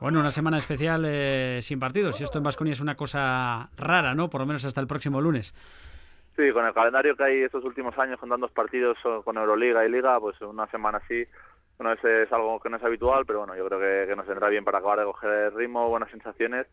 Bueno, una semana especial eh, sin partidos y esto en Vasconia es una cosa rara, ¿no? Por lo menos hasta el próximo lunes. Sí, con el calendario que hay estos últimos años, con tantos partidos con Euroliga y Liga, pues una semana así bueno, es, es algo que no es habitual, pero bueno, yo creo que, nos vendrá bien para acabar de coger el ritmo, buenas sensaciones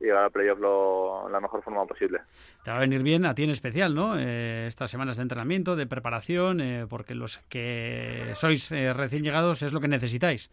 y llegar al playoff lo, la mejor forma posible. Te va a venir bien a ti en especial, ¿no? Eh, estas semanas de entrenamiento, de preparación, eh, porque los que sois eh, recién llegados es lo que necesitáis.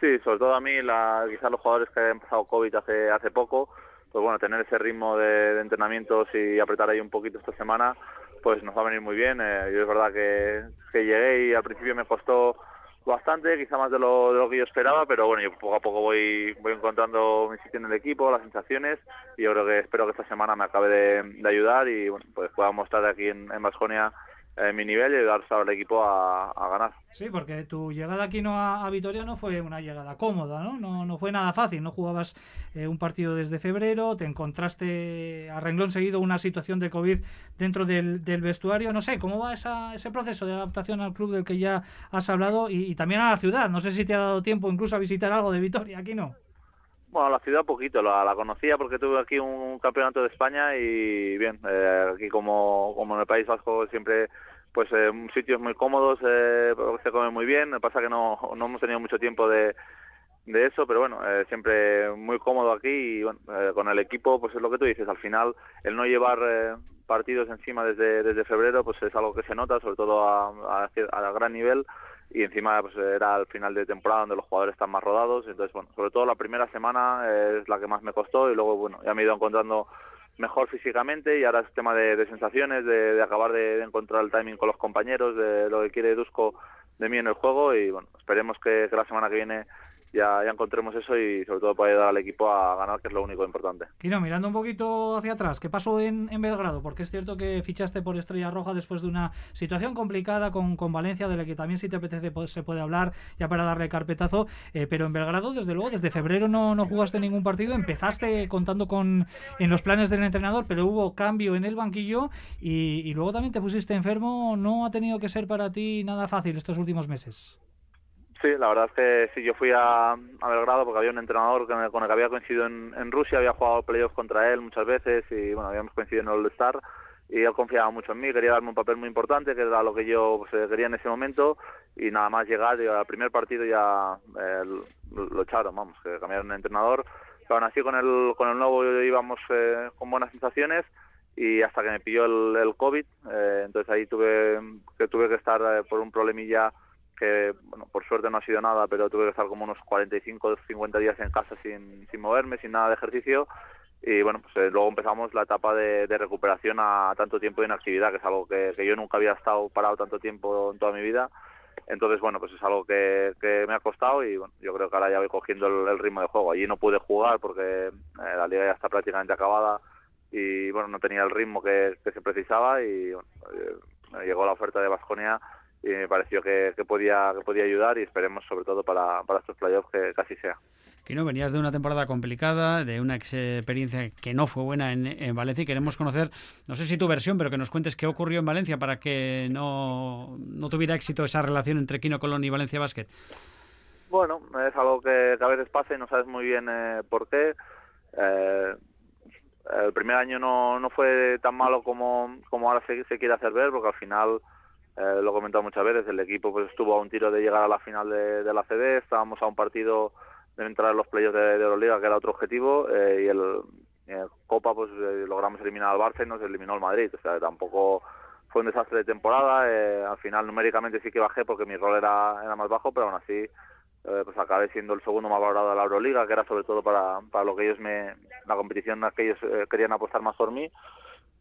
Sí, sobre todo a mí, la, quizás los jugadores que han pasado COVID hace, hace poco, pues bueno, tener ese ritmo de, de entrenamientos y apretar ahí un poquito esta semana, pues nos va a venir muy bien. yo es verdad que, que llegué y al principio me costó bastante, quizá más de lo, de lo que yo esperaba, pero bueno, yo poco a poco voy, voy encontrando mi sitio en el equipo, las sensaciones, y yo creo que espero que esta semana me acabe de, ayudar y bueno, pues pueda mostrar aquí en, en Basconia eh, mi nivel y ayudar al equipo a, ganar. Sí, porque tu llegada aquí no a, Vitoria no fue una llegada cómoda, ¿no? No, no fue nada fácil, no jugabas eh, un partido desde febrero, te encontraste a renglón seguido una situación de COVID dentro del, vestuario, no sé, ¿cómo va esa, ese proceso de adaptación al club del que ya has hablado y, también a la ciudad? No sé si te ha dado tiempo incluso a visitar algo de Vitoria, aquí no. Bueno, la ciudad poquito, la, la, conocía porque tuve aquí un campeonato de España y bien, eh, aquí como, como en el País Vasco siempre pues eh, sitios muy cómodos, eh, se come muy bien, me pasa que no, no hemos tenido mucho tiempo de, de eso, pero bueno, eh, siempre muy cómodo aquí y bueno, eh, con el equipo, pues es lo que tú dices, al final el no llevar eh, partidos encima desde, desde febrero, pues es algo que se nota, sobre todo a, a, gran nivel y encima pues era el final de temporada donde los jugadores están más rodados, entonces bueno, sobre todo la primera semana es la que más me costó y luego bueno, ya me he ido encontrando mejor físicamente y ahora es tema de, sensaciones, de, acabar de, encontrar el timing con los compañeros, de lo que quiere Dusko de mí en el juego y bueno, esperemos que la semana que viene ya, encontremos eso y sobre todo para ayudar al equipo a ganar, que es lo único importante. Kino, mirando un poquito hacia atrás, ¿qué pasó en, en Belgrado? Porque es cierto que fichaste por Estrella Roja después de una situación complicada con, con Valencia, de la que también si te apetece pues, se puede hablar, ya para darle carpetazo, eh, pero en Belgrado, desde luego, desde febrero no, no jugaste ningún partido, empezaste contando con en los planes del entrenador, pero hubo cambio en el banquillo y, y luego también te pusiste enfermo, no ha tenido que ser para ti nada fácil estos últimos meses. Sí, la verdad es que sí, yo fui a, Belgrado porque había un entrenador con el, que había coincidido en, Rusia, había jugado playoffs contra él muchas veces y bueno, habíamos coincidido en el All-Star y él confiaba mucho en mí, quería darme un papel muy importante, que era lo que yo pues, eh, quería en ese momento y nada más llegar y al primer partido ya eh, lo, echaron, vamos, que cambiaron de entrenador. Pero aún así con el, con el nuevo íbamos eh, con buenas sensaciones y hasta que me pilló el, el COVID, entonces ahí tuve que tuve que estar por un problemilla que bueno, por suerte no ha sido nada, pero tuve que estar como unos 45 o 50 días en casa sin, sin moverme, sin nada de ejercicio y bueno, pues eh, luego empezamos la etapa de, recuperación a tanto tiempo de inactividad, que es algo que, yo nunca había estado parado tanto tiempo en toda mi vida. Entonces, bueno, pues es algo que, me ha costado y bueno, yo creo que ahora ya voy cogiendo el, ritmo de juego. Allí no pude jugar porque eh, la liga ya está prácticamente acabada y bueno, no tenía el ritmo que, se precisaba y bueno, eh, llegó la oferta de Vasconia y me pareció que, podía, que podía ayudar y esperemos sobre todo para, para estos playoffs que casi sea. Que no, venías de una temporada complicada, de una experiencia que no fue buena en, Valencia y queremos conocer, no sé si tu versión, pero que nos cuentes qué ocurrió en Valencia para que no, no tuviera éxito esa relación entre Quino Colón y Valencia Basket. Bueno, es algo que, a veces pasa y no sabes muy bien eh, por qué. Eh, el primer año no, no fue tan malo como, como ahora se, se quiere hacer ver, porque al final eh, lo he comentado muchas veces, el equipo pues estuvo a un tiro de llegar a la final de, la CD, estábamos a un partido de entrar en los playoffs de, de Euroliga, que era otro objetivo, eh, y el, Copa pues eh, logramos eliminar al Barça y nos eliminó el Madrid, o sea, tampoco fue un desastre de temporada, al final numéricamente sí que bajé porque mi rol era, era más bajo, pero aún así pues acabé siendo el segundo más valorado de la Euroliga, que era sobre todo para, para lo que ellos me, la competición en que ellos querían apostar más por mí,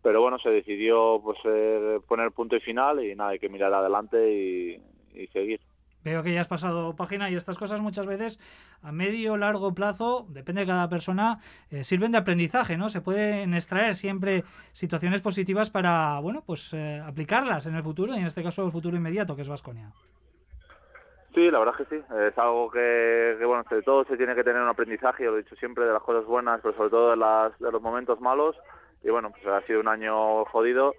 pero bueno, se decidió pues eh, poner punto y final y nada, hay que mirar adelante y, seguir. Veo que ya has pasado página y estas cosas muchas veces a medio o largo plazo, depende de cada persona, eh, sirven de aprendizaje, ¿no? Se pueden extraer siempre situaciones positivas para, bueno, pues eh, aplicarlas en el futuro y en este caso el futuro inmediato, que es Vasconia. Sí, la verdad es que sí. Es algo que, que, bueno, de todo se tiene que tener un aprendizaje, yo lo he dicho siempre, de las cosas buenas, pero sobre todo de, las, de los momentos malos y bueno, pues ha sido un año jodido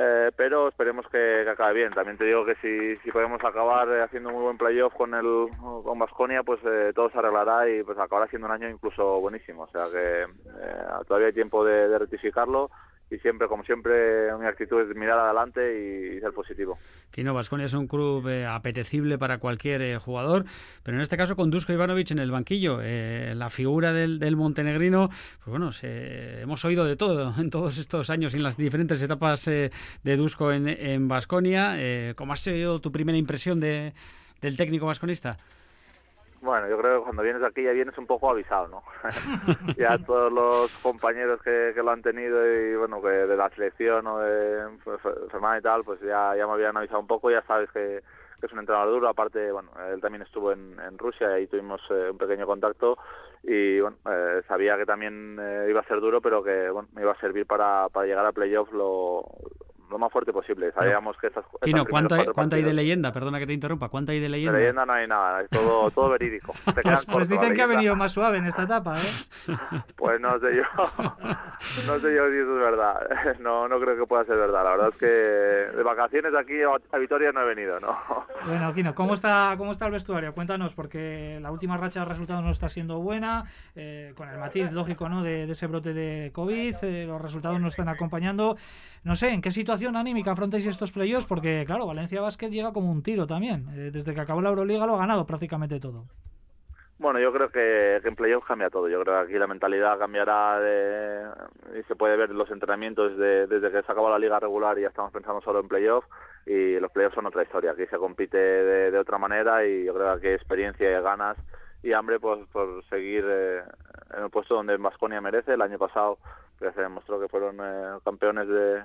Eh, pero esperemos que, acabe bien. También te digo que si, si podemos acabar haciendo un muy buen playoff con el con Basconia, pues eh, todo se arreglará y pues acabará siendo un año incluso buenísimo. O sea que eh, todavía hay tiempo de rectificarlo y siempre, como siempre, mi actitud es mirar adelante y, ser positivo. Kino Vasconia es un club eh, apetecible para cualquier eh, jugador, pero en este caso con Dusko Ivanovic en el banquillo, eh, la figura del, montenegrino, pues bueno, hemos oído de todo en todos estos años en las diferentes etapas de Dusko en Vasconia. ¿Cómo has sido tu primera impresión de, del técnico vasconista? Bueno, yo creo que cuando vienes aquí ya vienes un poco avisado, ¿no? ya todos los compañeros que, que, lo han tenido y bueno, que de la selección o de pues, y tal, pues ya, ya me habían avisado un poco, ya sabes que, es un entrenador duro, aparte, bueno, él también estuvo en, en Rusia y ahí tuvimos eh, un pequeño contacto y bueno, eh, sabía que también eh, iba a ser duro, pero que bueno, me iba a servir para, para llegar a playoff lo, lo más fuerte posible. Sabíamos que esas, Kino, ¿cuánto, hay, ¿cuánto hay de leyenda? Perdona que te interrumpa. ¿Cuánto hay de leyenda? De leyenda no hay nada, es todo, todo verídico. pues, pues dicen que ha venido más suave en esta etapa, ¿eh? Pues no sé yo. No sé yo si eso es verdad. No, no creo que pueda ser verdad. La verdad es que de vacaciones aquí a Vitoria no he venido, ¿no? Bueno, Kino, ¿cómo está, cómo está el vestuario? Cuéntanos, porque la última racha de resultados no está siendo buena, eh, con el matiz lógico, ¿no? De, ese brote de COVID, eh, los resultados no están acompañando. No sé, ¿en qué situación anímica afrontáis estos playoffs? Porque, claro, Valencia Basket llega como un tiro también. Eh, desde que acabó la Euroliga lo ha ganado prácticamente todo. Bueno, yo creo que, en playoffs cambia todo. Yo creo que aquí la mentalidad cambiará y se puede ver los entrenamientos desde que se acabó la liga regular y ya estamos pensando solo en playoffs y los playoffs son otra historia. Aquí se compite de, otra manera y yo creo que experiencia y ganas y hambre pues, por seguir eh, en el puesto donde Vasconia merece. El año pasado ya se demostró que fueron eh, campeones de,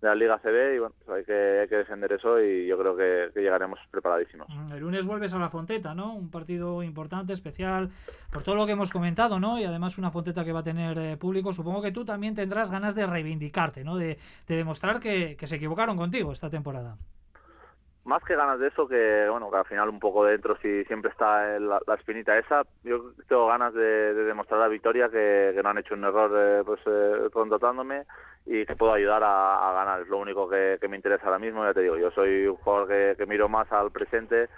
de la Liga CB y bueno, pues hay que, hay que defender eso y yo creo que, llegaremos preparadísimos. Mm, el lunes vuelves a la Fonteta, ¿no? Un partido importante, especial, por todo lo que hemos comentado, ¿no? Y además una Fonteta que va a tener eh, público. Supongo que tú también tendrás ganas de reivindicarte, ¿no? De, demostrar que, se equivocaron contigo esta temporada. Más que ganas de eso, que bueno, que al final un poco dentro si siempre está la, espinita esa, yo tengo ganas de, demostrar a Victoria que, no han hecho un error eh, pues eh, contratándome y que puedo ayudar a, ganar. Es lo único que, me interesa ahora mismo. Ya te digo, yo soy un jugador que, miro más al presente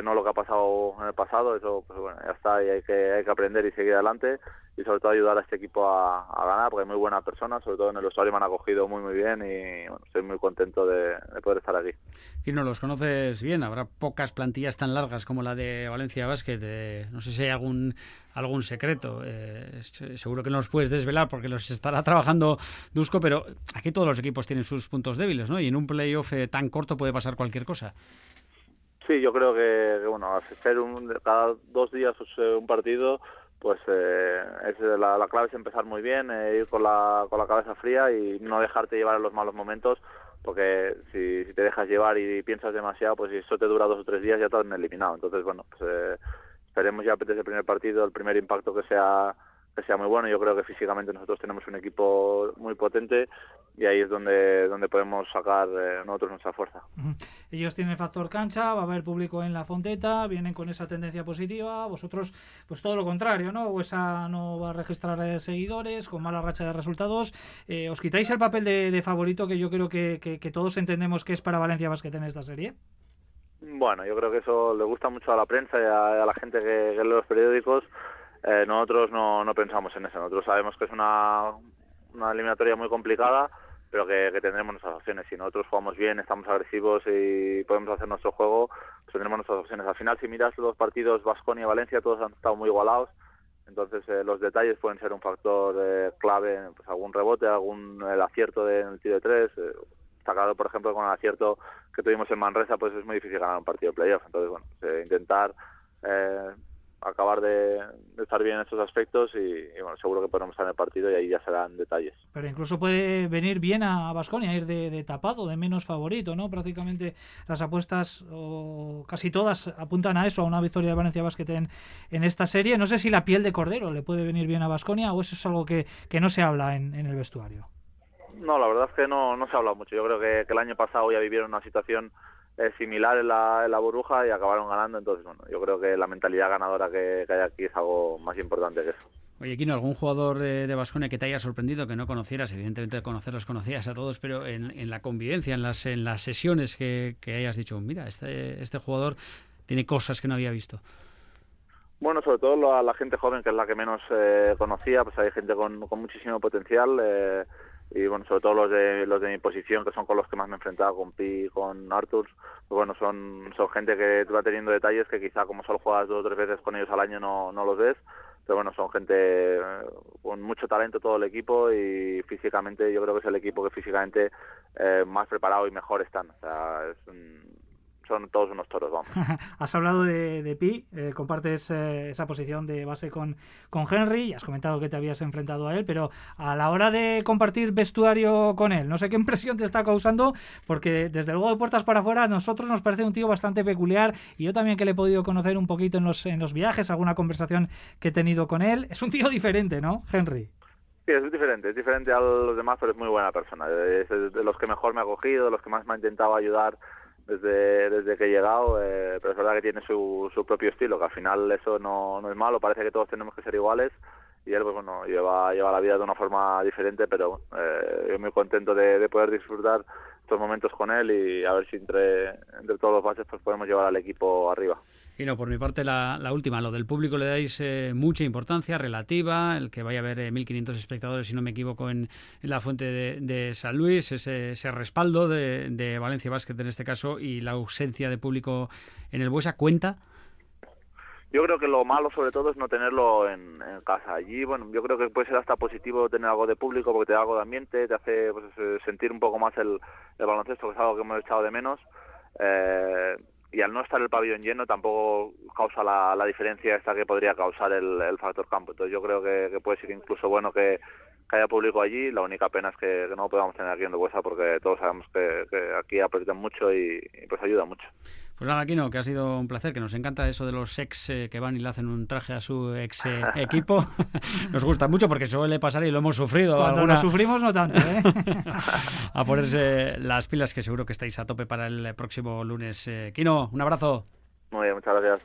no lo que ha pasado en el pasado. Eso, pues bueno, ya está y hay que, hay que aprender y seguir adelante y sobre todo ayudar a este equipo a, ganar porque hay muy buenas personas, sobre todo en el usuario me han acogido muy muy bien y bueno, estoy muy contento de, poder estar aquí. Y no los conoces bien, habrá pocas plantillas tan largas como la de Valencia Basket, no sé si hay algún algún secreto, eh, seguro que no los puedes desvelar porque los estará trabajando Dusko, pero aquí todos los equipos tienen sus puntos débiles, ¿no? Y en un playoff eh, tan corto puede pasar cualquier cosa. Sí, yo creo que, bueno, hacer un, cada dos días un partido pues eh, es la, la, clave es empezar muy bien, eh, ir con la, con la cabeza fría y no dejarte llevar en los malos momentos, porque si, si te dejas llevar y piensas demasiado, pues si eso te dura dos o tres días ya te han eliminado. Entonces, bueno, pues, eh, esperemos ya desde el primer partido, el primer impacto que sea que sea muy bueno. Yo creo que físicamente nosotros tenemos un equipo muy potente y ahí es donde, donde podemos sacar eh, nosotros nuestra fuerza. Ellos tienen factor cancha, va a haber público en la Fonteta, vienen con esa tendencia positiva, vosotros pues todo lo contrario, ¿no? esa no va a registrar eh, seguidores, con mala racha de resultados. Eh, ¿Os quitáis el papel de, favorito que yo creo que, que, todos entendemos que es para Valencia Basket en esta serie? Bueno, yo creo que eso le gusta mucho a la prensa y a, la gente que lee los periódicos eh, nosotros no, no pensamos en eso. Nosotros sabemos que es una, una eliminatoria muy complicada, pero que, tendremos nuestras opciones. Si nosotros jugamos bien, estamos agresivos y podemos hacer nuestro juego, pues tendremos nuestras opciones. Al final, si miras los partidos Vasconia y Valencia, todos han estado muy igualados. Entonces, eh, los detalles pueden ser un factor eh, clave, pues algún rebote, algún el acierto de, en el tiro de tres. Eh, claro, por ejemplo, con el acierto que tuvimos en Manresa, pues es muy difícil ganar un partido de playoff. Entonces, bueno, pues, intentar acabar de, estar bien en estos aspectos y, bueno, seguro que podemos estar en el partido y ahí ya serán detalles. Pero incluso puede venir bien a Basconia, ir de, tapado, de menos favorito, ¿no? Prácticamente las apuestas, o casi todas, apuntan a eso, a una victoria de Valencia Basket en, en esta serie. No sé si la piel de Cordero le puede venir bien a Basconia o eso es algo que, que no se habla en, en, el vestuario. No, la verdad es que no, no se habla mucho. Yo creo que, que el año pasado ya vivieron una situación es similar en la, en la burbuja y acabaron ganando. Entonces, bueno, yo creo que la mentalidad ganadora que, hay aquí es algo más importante que eso. Oye, Kino, ¿algún jugador de Vasconia que te haya sorprendido, que no conocieras? Evidentemente, de conocerlos conocías a todos, pero en, la convivencia, en las, en las sesiones que, hayas dicho, mira, este, este jugador tiene cosas que no había visto. Bueno, sobre todo la gente joven, que es la que menos eh, conocía, pues hay gente con, con muchísimo potencial. Eh, y bueno, sobre todo los de los de mi posición, que son con los que más me he enfrentado, con Pi, con Arthur, pues bueno, son, son gente que va teniendo detalles que quizá como solo juegas dos o tres veces con ellos al año no, no los ves, pero bueno, son gente eh, con mucho talento todo el equipo y físicamente yo creo que es el equipo que físicamente eh, más preparado y mejor están. O sea, es un, son todos unos toros, vamos. has hablado de, Pi, eh, compartes eh, esa posición de base con, con Henry y has comentado que te habías enfrentado a él, pero a la hora de compartir vestuario con él, no sé qué impresión te está causando, porque desde luego de puertas para afuera a nosotros nos parece un tío bastante peculiar y yo también que le he podido conocer un poquito en los, en los viajes, alguna conversación que he tenido con él, es un tío diferente, ¿no, Henry? Sí, es diferente, es diferente a los demás, pero es muy buena persona. Es de los que mejor me ha cogido, de los que más me ha intentado ayudar desde, desde que he llegado, eh, pero es verdad que tiene su, su propio estilo, que al final eso no, no es malo, parece que todos tenemos que ser iguales y él pues bueno lleva lleva la vida de una forma diferente pero eh, yo muy contento de, de, poder disfrutar estos momentos con él y a ver si entre entre todos los bases pues podemos llevar al equipo arriba y no, por mi parte, la, última, lo del público le dais eh, mucha importancia relativa, el que vaya a haber 1.500 eh, espectadores, si no me equivoco, en, la fuente de, San Luis, ese, ese respaldo de, Valencia Basket en este caso y la ausencia de público en el Buesa, ¿cuenta? Yo creo que lo malo sobre todo es no tenerlo en, casa. Allí, bueno, yo creo que puede ser hasta positivo tener algo de público porque te da algo de ambiente, te hace pues, sentir un poco más el, el baloncesto, que es algo que hemos echado de menos. Eh, y al no estar el pabellón lleno tampoco causa la, diferencia esta que podría causar el, factor campo. Entonces yo creo que, puede ser incluso bueno que, haya público allí. La única pena es que, no podamos tener aquí en Duesa porque todos sabemos que, aquí aprietan mucho y, pues ayuda mucho. Pues nada, Aquino, que ha sido un placer, que nos encanta eso de los ex eh, que van y le hacen un traje a su ex eh, equipo. nos gusta mucho porque suele pasar y lo hemos sufrido. Cuando lo sufrimos no tanto, ¿eh? a ponerse las pilas que seguro que estáis a tope para el próximo lunes. Kino, un abrazo. Muy bien, muchas gracias.